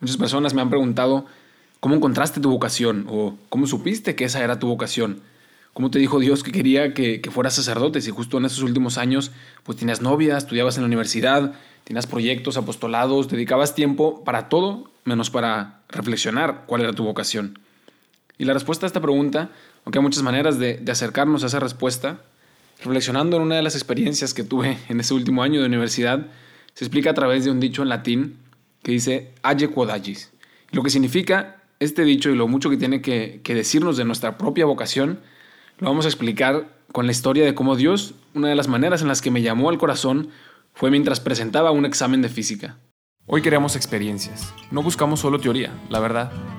Muchas personas me han preguntado cómo encontraste tu vocación o cómo supiste que esa era tu vocación. ¿Cómo te dijo Dios que quería que, que fueras sacerdote si justo en esos últimos años pues tenías novia, estudiabas en la universidad, tenías proyectos, apostolados, dedicabas tiempo para todo menos para reflexionar cuál era tu vocación? Y la respuesta a esta pregunta, aunque hay muchas maneras de, de acercarnos a esa respuesta, reflexionando en una de las experiencias que tuve en ese último año de universidad, se explica a través de un dicho en latín que dice Aye quodagis. Lo que significa este dicho y lo mucho que tiene que, que decirnos de nuestra propia vocación, lo vamos a explicar con la historia de cómo Dios, una de las maneras en las que me llamó al corazón, fue mientras presentaba un examen de física. Hoy queremos experiencias, no buscamos solo teoría, la verdad.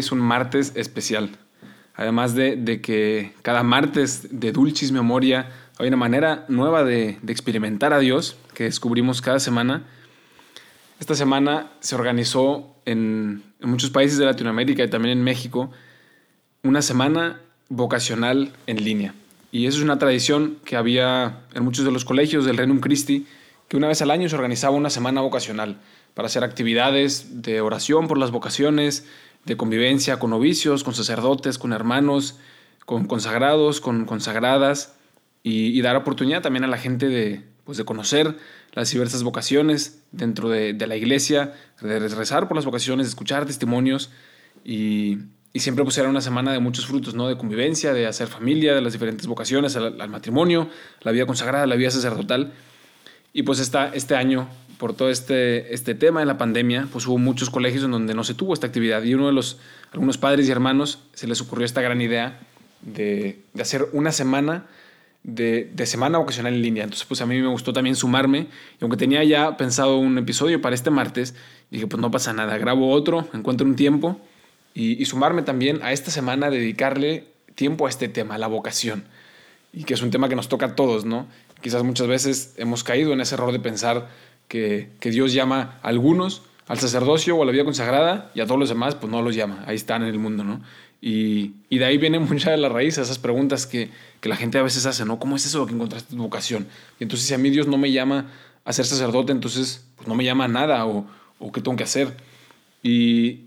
Es un martes especial. Además de, que cada martes de Dulcis Memoria hay una manera nueva de, experimentar a Dios que descubrimos cada semana. Esta semana se organizó en, muchos países de Latinoamérica y también en México una semana vocacional en línea. Y eso es una tradición que había en muchos de los colegios del Renum Christi, que una vez al año se organizaba una semana vocacional para hacer actividades de oración por las vocaciones, de convivencia con novicios, con sacerdotes, con hermanos, con consagrados, con consagradas, y, dar oportunidad también a la gente de, pues, de conocer las diversas vocaciones dentro de, la iglesia, de rezar por las vocaciones, de escuchar testimonios, y, siempre pues era una semana de muchos frutos, ¿no? De convivencia, de hacer familia, de las diferentes vocaciones, al, matrimonio, la vida consagrada, la vida sacerdotal. Y pues esta, este año por todo este, este tema de la pandemia, pues hubo muchos colegios en donde no se tuvo esta actividad y uno de los, algunos padres y hermanos se les ocurrió esta gran idea de, de hacer una semana de, de, semana vocacional en línea. Entonces, pues a mí me gustó también sumarme y aunque tenía ya pensado un episodio para este martes, dije, pues no pasa nada, grabo otro, encuentro un tiempo y, y sumarme también a esta semana, dedicarle tiempo a este tema, a la vocación. Y que es un tema que nos toca a todos, ¿no? Quizás muchas veces hemos caído en ese error de pensar que, Dios llama a algunos al sacerdocio o a la vida consagrada y a todos los demás, pues no los llama. Ahí están en el mundo, ¿no? Y, de ahí viene mucha de la raíz, esas preguntas que, la gente a veces hace, ¿no? ¿Cómo es eso que encontraste tu vocación? Y entonces, si a mí Dios no me llama a ser sacerdote, entonces pues no me llama a nada o, o qué tengo que hacer. Y,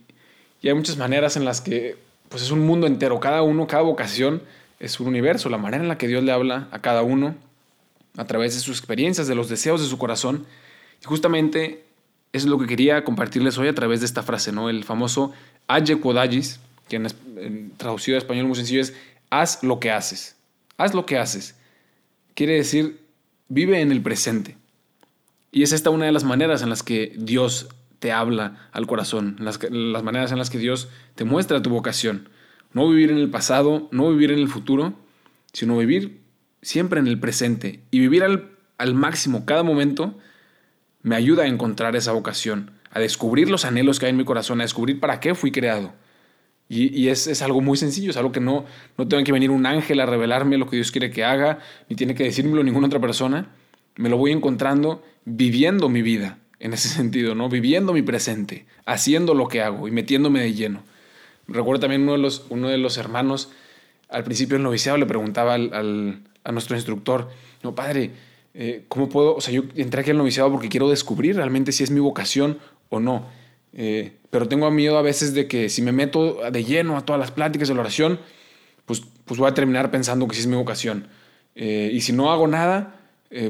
y hay muchas maneras en las que, pues es un mundo entero, cada uno, cada vocación es un universo, la manera en la que Dios le habla a cada uno a través de sus experiencias, de los deseos de su corazón y justamente es lo que quería compartirles hoy a través de esta frase, ¿no? El famoso Aye Quodagis, que en, traducido a español muy sencillo es haz lo que haces. Haz lo que haces. Quiere decir, vive en el presente. Y es esta una de las maneras en las que Dios te habla al corazón, las, las maneras en las que Dios te muestra tu vocación. No vivir en el pasado, no vivir en el futuro, sino vivir siempre en el presente y vivir al, al máximo cada momento me ayuda a encontrar esa vocación, a descubrir los anhelos que hay en mi corazón, a descubrir para qué fui creado. Y, es, es, algo muy sencillo, es algo que no, no tengo que venir un ángel a revelarme lo que Dios quiere que haga, ni tiene que decírmelo ninguna otra persona. Me lo voy encontrando viviendo mi vida, en ese sentido, ¿no? Viviendo mi presente, haciendo lo que hago y metiéndome de lleno. Recuerdo también uno de los, uno de los hermanos, al principio del noviciado, le preguntaba al, a nuestro instructor, no, padre, eh, ¿cómo puedo? O sea, yo entré aquí al noviciado porque quiero descubrir realmente si es mi vocación o no. Eh, pero tengo miedo a veces de que si me meto de lleno a todas las pláticas de la oración, pues, pues voy a terminar pensando que sí es mi vocación. Eh, y si no hago nada,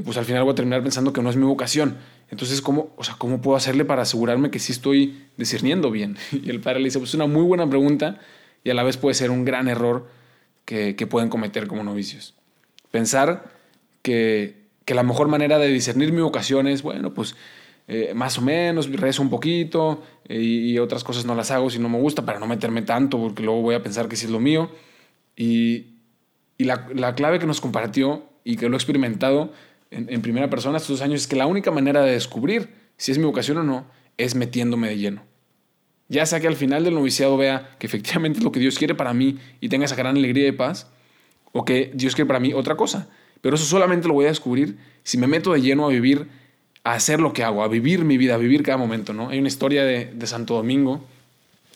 pues al final voy a terminar pensando que no es mi vocación. Entonces, ¿cómo, o sea, ¿cómo puedo hacerle para asegurarme que sí estoy discerniendo bien? Y el padre le dice, pues es una muy buena pregunta y a la vez puede ser un gran error que, que pueden cometer como novicios. Pensar que que la mejor manera de discernir mi vocación es, bueno, pues eh, más o menos, rezo un poquito eh, y, otras cosas no las hago si no me gusta para no meterme tanto porque luego voy a pensar que sí es lo mío. Y, y la, la, clave que nos compartió y que lo he experimentado en, primera persona estos años es que la única manera de descubrir si es mi vocación o no es metiéndome de lleno. Ya sea que al final del noviciado vea que efectivamente es lo que Dios quiere para mí y tenga esa gran alegría y paz, o que Dios quiere para mí otra cosa. Pero eso solamente lo voy a descubrir si me meto de lleno a vivir, a hacer lo que hago, a vivir mi vida, a vivir cada momento. ¿no? Hay una historia de, de Santo Domingo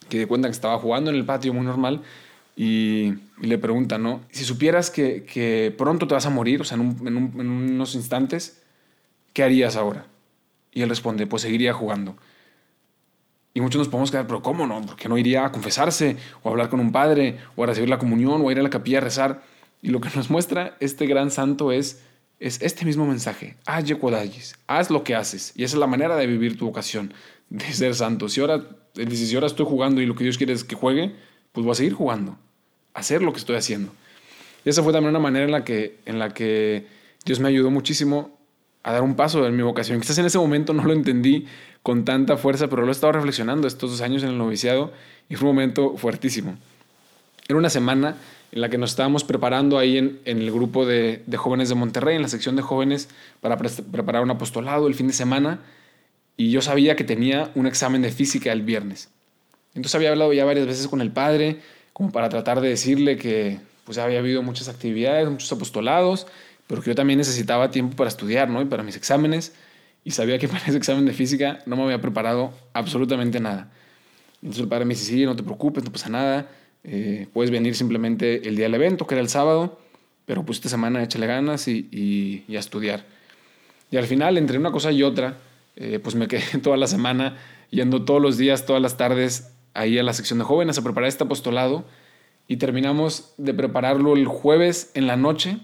que cuenta que estaba jugando en el patio muy normal y, le pregunta, ¿no? Si supieras que, pronto te vas a morir, o sea, en, en, unos instantes, ¿qué harías ahora? Y él responde, pues seguiría jugando. Y muchos nos podemos quedar, pero ¿cómo no? ¿Por no iría a confesarse o a hablar con un padre o a recibir la comunión o a ir a la capilla a rezar? Y lo que nos muestra este gran santo es, es este mismo mensaje. haz lo que haces. Y esa es la manera de vivir tu vocación, de ser santo. Si ahora, si ahora estoy jugando y lo que Dios quiere es que juegue, pues voy a seguir jugando hacer lo que estoy haciendo. Y esa fue también una manera en la que, en la que Dios me ayudó muchísimo a dar un paso en mi vocación. Quizás en ese momento no lo entendí con tanta fuerza, pero lo he estado reflexionando estos dos años en el noviciado y fue un momento fuertísimo. Era una semana en la que nos estábamos preparando ahí en, el grupo de, jóvenes de Monterrey, en la sección de jóvenes, para preparar un apostolado el fin de semana. Y yo sabía que tenía un examen de física el viernes. Entonces había hablado ya varias veces con el padre, como para tratar de decirle que pues había habido muchas actividades, muchos apostolados, pero que yo también necesitaba tiempo para estudiar, ¿no? Y para mis exámenes, y sabía que para ese examen de física no me había preparado absolutamente nada. Entonces el padre me dice, sí, no te preocupes, no pasa nada, eh, puedes venir simplemente el día del evento, que era el sábado, pero pues esta semana échale ganas y, a estudiar. Y al final, entre una cosa y otra, eh, pues me quedé toda la semana yendo todos los días, todas las tardes ahí a la sección de jóvenes a preparar este apostolado y terminamos de prepararlo el jueves en la noche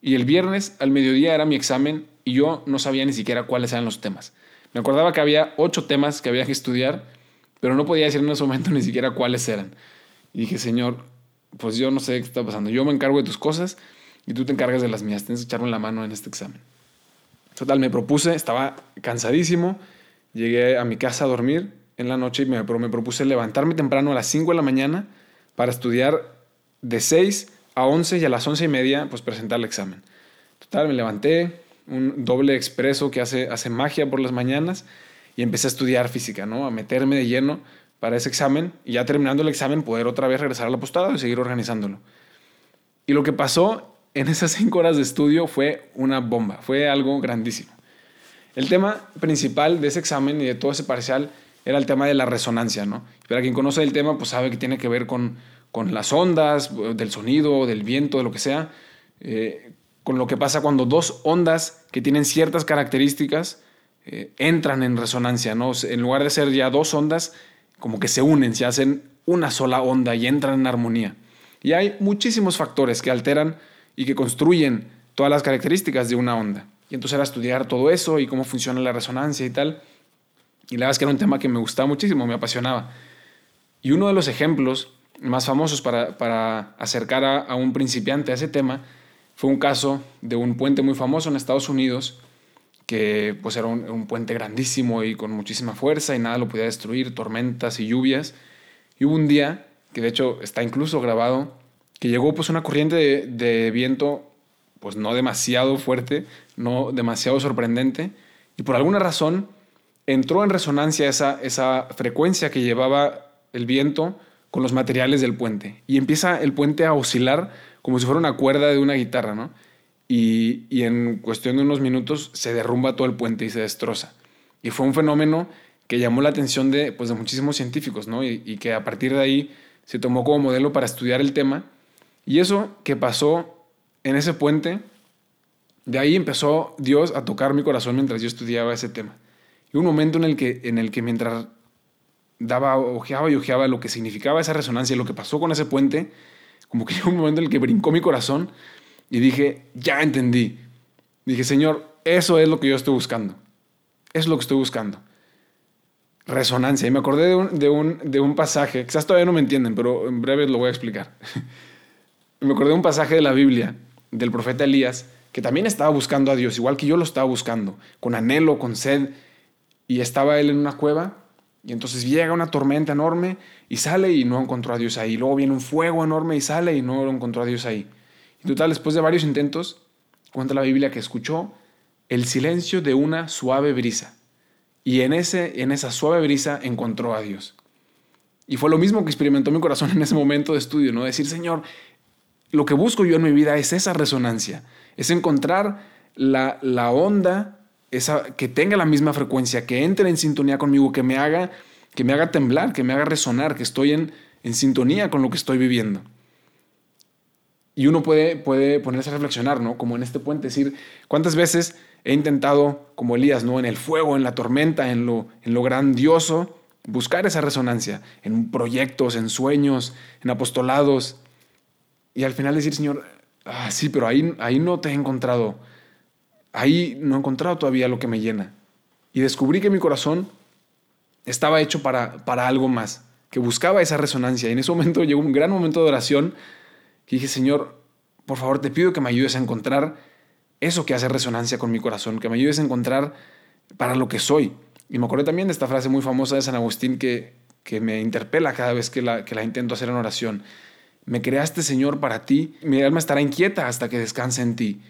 y el viernes al mediodía era mi examen y yo no sabía ni siquiera cuáles eran los temas. Me acordaba que había ocho temas que había que estudiar, pero no podía decir en ese momento ni siquiera cuáles eran. Y dije, Señor, pues yo no sé qué está pasando. Yo me encargo de tus cosas y tú te encargas de las mías. Tienes que echarme la mano en este examen. Total, me propuse, estaba cansadísimo. Llegué a mi casa a dormir en la noche me, me propuse levantarme temprano a las 5 de la mañana para estudiar de 6 a 11 y a las 11 y media pues presentar el examen. Total, me levanté, un doble expreso que hace, hace magia por las mañanas y empecé a estudiar física, ¿no? A meterme de lleno para ese examen y ya terminando el examen poder otra vez regresar al apostado y seguir organizándolo. Y lo que pasó en esas 5 horas de estudio fue una bomba, fue algo grandísimo. El tema principal de ese examen y de todo ese parcial era el tema de la resonancia, ¿no? Pero quien conoce el tema, pues sabe que tiene que ver con, con las ondas, del sonido, del viento, de lo que sea, eh, con lo que pasa cuando dos ondas que tienen ciertas características eh, entran en resonancia, ¿no? En lugar de ser ya dos ondas, como que se unen, se hacen una sola onda y entran en armonía. Y hay muchísimos factores que alteran y que construyen todas las características de una onda. Y entonces era estudiar todo eso y cómo funciona la resonancia y tal. Y la verdad es que era un tema que me gustaba muchísimo, me apasionaba. Y uno de los ejemplos más famosos para, para acercar a, un principiante a ese tema fue un caso de un puente muy famoso en Estados Unidos, que pues era un, puente grandísimo y con muchísima fuerza y nada lo podía destruir, tormentas y lluvias. Y hubo un día, que de hecho está incluso grabado, que llegó pues una corriente de, de viento pues no demasiado fuerte, no demasiado sorprendente, y por alguna razón entró en resonancia esa, esa frecuencia que llevaba el viento con los materiales del puente. Y empieza el puente a oscilar como si fuera una cuerda de una guitarra, ¿no? Y, en cuestión de unos minutos se derrumba todo el puente y se destroza. Y fue un fenómeno que llamó la atención de, pues, de muchísimos científicos, ¿no? Y, y que a partir de ahí se tomó como modelo para estudiar el tema. Y eso que pasó en ese puente, de ahí empezó Dios a tocar mi corazón mientras yo estudiaba ese tema. Y un momento en el que, en el que mientras daba, ojeaba y ojeaba lo que significaba esa resonancia, lo que pasó con ese puente, como que llegó un momento en el que brincó mi corazón y dije, ya entendí. Dije, Señor, eso es lo que yo estoy buscando. Es lo que estoy buscando. Resonancia. Y me acordé de un, de un, de un pasaje, quizás todavía no me entienden, pero en breve lo voy a explicar. me acordé de un pasaje de la Biblia, del profeta Elías, que también estaba buscando a Dios, igual que yo lo estaba buscando, con anhelo, con sed, y estaba él en una cueva y entonces llega una tormenta enorme y sale y no encontró a Dios ahí. Luego viene un fuego enorme y sale y no lo encontró a Dios ahí. Y total, después de varios intentos, cuenta la Biblia que escuchó el silencio de una suave brisa. Y en, ese, en esa suave brisa encontró a Dios. Y fue lo mismo que experimentó mi corazón en ese momento de estudio, ¿no? Decir, Señor, lo que busco yo en mi vida es esa resonancia, es encontrar la, la onda, esa, que tenga la misma frecuencia, que entre en sintonía conmigo, que me haga, que me haga temblar, que me haga resonar, que estoy en, en sintonía con lo que estoy viviendo. Y uno puede, puede ponerse a reflexionar, ¿no? Como en este puente, decir, ¿cuántas veces he intentado, como Elías, ¿no? En el fuego, en la tormenta, en lo, en lo grandioso, buscar esa resonancia, en proyectos, en sueños, en apostolados, y al final decir, Señor, ah, sí, pero ahí, ahí no te he encontrado, ahí no he encontrado todavía lo que me llena. Y descubrí que mi corazón estaba hecho para, para algo más, que buscaba esa resonancia. Y en ese momento llegó un gran momento de oración que dije, Señor, por favor te pido que me ayudes a encontrar eso que hace resonancia con mi corazón, que me ayudes a encontrar para lo que soy. Y me acordé también de esta frase muy famosa de San Agustín que, que me interpela cada vez que la, que la intento hacer en oración. Me creaste, Señor, para ti. Mi alma estará inquieta hasta que descanse en ti.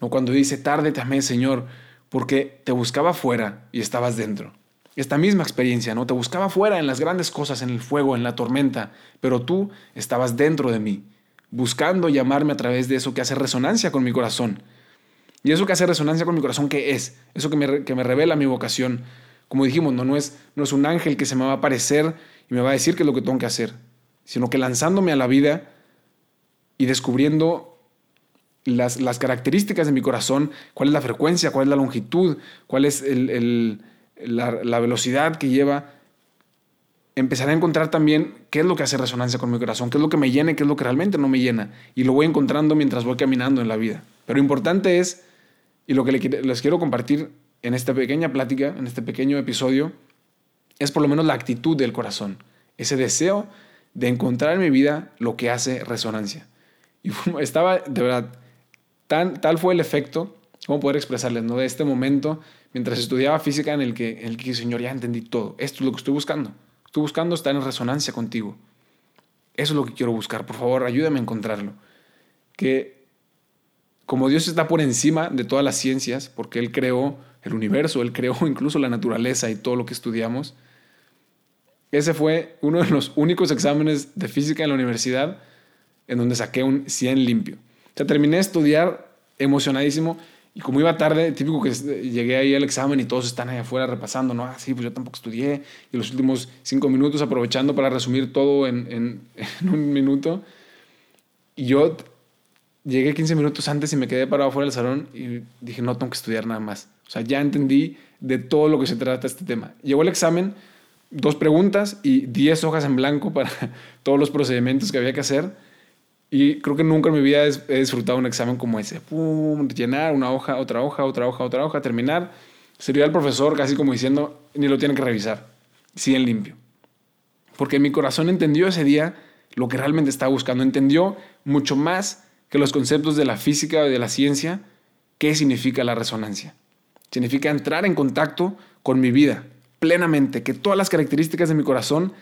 O cuando dice, tarde te Señor, porque te buscaba fuera y estabas dentro. Esta misma experiencia, ¿no? Te buscaba fuera en las grandes cosas, en el fuego, en la tormenta, pero tú estabas dentro de mí, buscando llamarme a través de eso que hace resonancia con mi corazón. Y eso que hace resonancia con mi corazón, ¿qué es? Eso que me, que me revela mi vocación. Como dijimos, no, no, es, no es un ángel que se me va a aparecer y me va a decir qué es lo que tengo que hacer sino que lanzándome a la vida y descubriendo las, características de mi corazón, cuál es la frecuencia, cuál es la longitud, cuál es la, velocidad que lleva, empezaré a encontrar también qué es lo que hace resonancia con mi corazón, qué es lo que me llena y qué es lo que realmente no me llena. Y lo voy encontrando mientras voy caminando en la vida. Pero importante es, y lo que les quiero compartir en esta pequeña plática, en este pequeño episodio, es por lo menos la actitud del corazón, ese deseo de encontrar en mi vida lo que hace resonancia. Y estaba, de verdad, tan, tal fue el efecto, ¿cómo poder expresarles, no? De este momento, mientras estudiaba física, en el que, en el que, Señor, ya entendí todo. Esto es lo que estoy buscando. Estoy buscando estar en resonancia contigo. Eso es lo que quiero buscar. Por favor, ayúdame a encontrarlo. Que como Dios está por encima de todas las ciencias, porque Él creó el universo, Él creó incluso la naturaleza y todo lo que estudiamos, ese fue uno de los únicos exámenes de física en la universidad en donde saqué un 100 limpio. O sea, terminé de estudiar emocionadísimo y como iba tarde, típico que llegué ahí al examen y todos están ahí afuera repasando, ¿no? Ah, sí, pues yo tampoco estudié. Y los últimos cinco minutos aprovechando para resumir todo en, en, en un minuto. Y yo llegué 15 minutos antes y me quedé parado afuera del salón y dije, no, tengo que estudiar nada más. O sea, ya entendí de todo lo que se trata este tema. Llegó el examen dos preguntas y diez hojas en blanco para todos los procedimientos que había que hacer. Y creo que nunca en mi vida he disfrutado un examen como ese. Pum, llenar una hoja, otra hoja, otra hoja, otra hoja, terminar. Sería el profesor casi como diciendo, ni lo tiene que revisar. Sí en limpio. Porque mi corazón entendió ese día lo que realmente estaba buscando. Entendió mucho más que los conceptos de la física o de la ciencia qué significa la resonancia. Significa entrar en contacto con mi vida, plenamente, que todas las características de mi corazón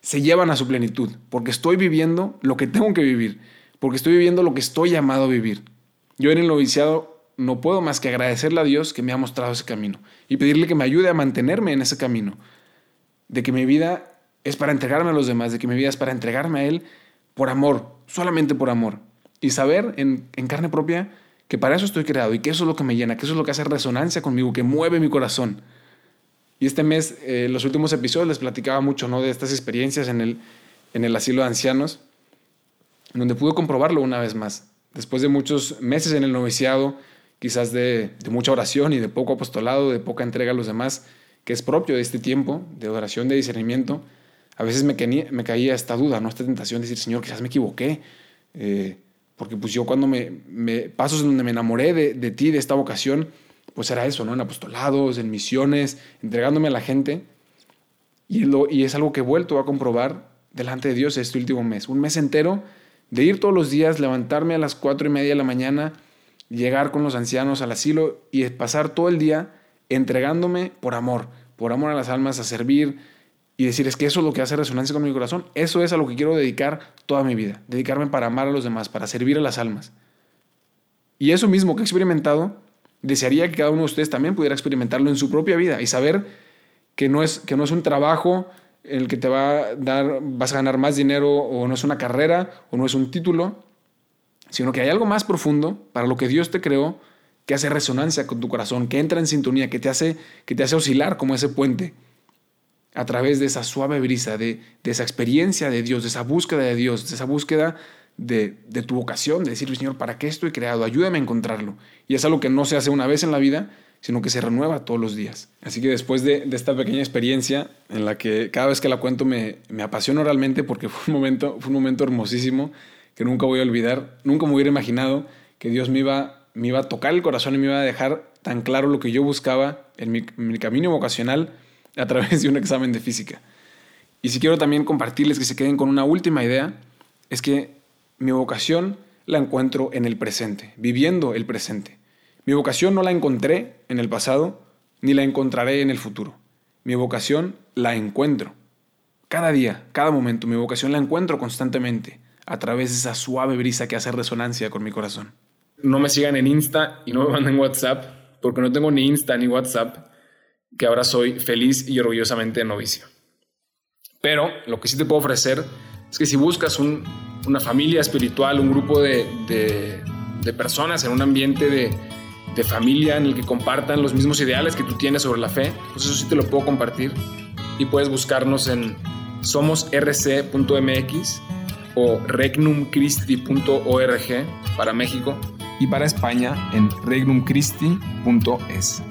se llevan a su plenitud, porque estoy viviendo lo que tengo que vivir, porque estoy viviendo lo que estoy llamado a vivir. Yo en el noviciado no puedo más que agradecerle a Dios que me ha mostrado ese camino y pedirle que me ayude a mantenerme en ese camino, de que mi vida es para entregarme a los demás, de que mi vida es para entregarme a Él por amor, solamente por amor, y saber en, carne propia que para eso estoy creado y que eso es lo que me llena, que eso es lo que hace resonancia conmigo, que mueve mi corazón. Y este mes, en eh, los últimos episodios, les platicaba mucho ¿no? de estas experiencias en el, en el asilo de ancianos, donde pude comprobarlo una vez más. Después de muchos meses en el noviciado, quizás de, mucha oración y de poco apostolado, de poca entrega a los demás, que es propio de este tiempo, de oración, de discernimiento, a veces me, me caía esta duda, ¿no? esta tentación de decir, Señor, quizás me equivoqué. Eh, porque pues yo cuando me, me pasos en donde me enamoré de, de ti, de esta vocación, pues era eso, ¿no? En apostolados, en misiones, entregándome a la gente. Y, lo, y es algo que he vuelto a comprobar delante de Dios este último mes. Un mes entero de ir todos los días, levantarme a las cuatro y media de la mañana, llegar con los ancianos al asilo y pasar todo el día entregándome por amor, por amor a las almas, a servir y decir, es que eso es lo que hace resonancia con mi corazón. Eso es a lo que quiero dedicar toda mi vida, dedicarme para amar a los demás, para servir a las almas. Y eso mismo que he experimentado, desearía que cada uno de ustedes también pudiera experimentarlo en su propia vida y saber que no es, que no es un trabajo el que te va a dar, vas a ganar más dinero o no es una carrera o no es un título, sino que hay algo más profundo para lo que Dios te creó que hace resonancia con tu corazón, que entra en sintonía, que te hace, que te hace oscilar como ese puente a través de esa suave brisa, de, de esa experiencia de Dios, de esa búsqueda de Dios, de esa búsqueda de, tu vocación, de decir, Señor, ¿para qué estoy creado? Ayúdame a encontrarlo. Y es algo que no se hace una vez en la vida, sino que se renueva todos los días. Así que después de, esta pequeña experiencia, en la que cada vez que la cuento me, me apasiona realmente porque fue un, momento, fue un momento hermosísimo que nunca voy a olvidar, nunca me hubiera imaginado que Dios me iba, me iba a tocar el corazón y me iba a dejar tan claro lo que yo buscaba en mi, en mi camino vocacional a través de un examen de física. Y si quiero también compartirles que se queden con una última idea, es que mi vocación la encuentro en el presente, viviendo el presente. Mi vocación no la encontré en el pasado, ni la encontraré en el futuro. Mi vocación la encuentro. Cada día, cada momento, mi vocación la encuentro constantemente a través de esa suave brisa que hace resonancia con mi corazón. No me sigan en Insta y no me manden WhatsApp, porque no tengo ni Insta ni WhatsApp, que ahora soy feliz y orgullosamente novicio. Pero lo que sí te puedo ofrecer es que si buscas un, una familia espiritual, un grupo de, de, personas en un ambiente de, de, familia en el que compartan los mismos ideales que tú tienes sobre la fe, pues eso sí te lo puedo compartir. Y puedes buscarnos en somosrc.mx o regnumchristi.org para México y para España en regnumchristi.es.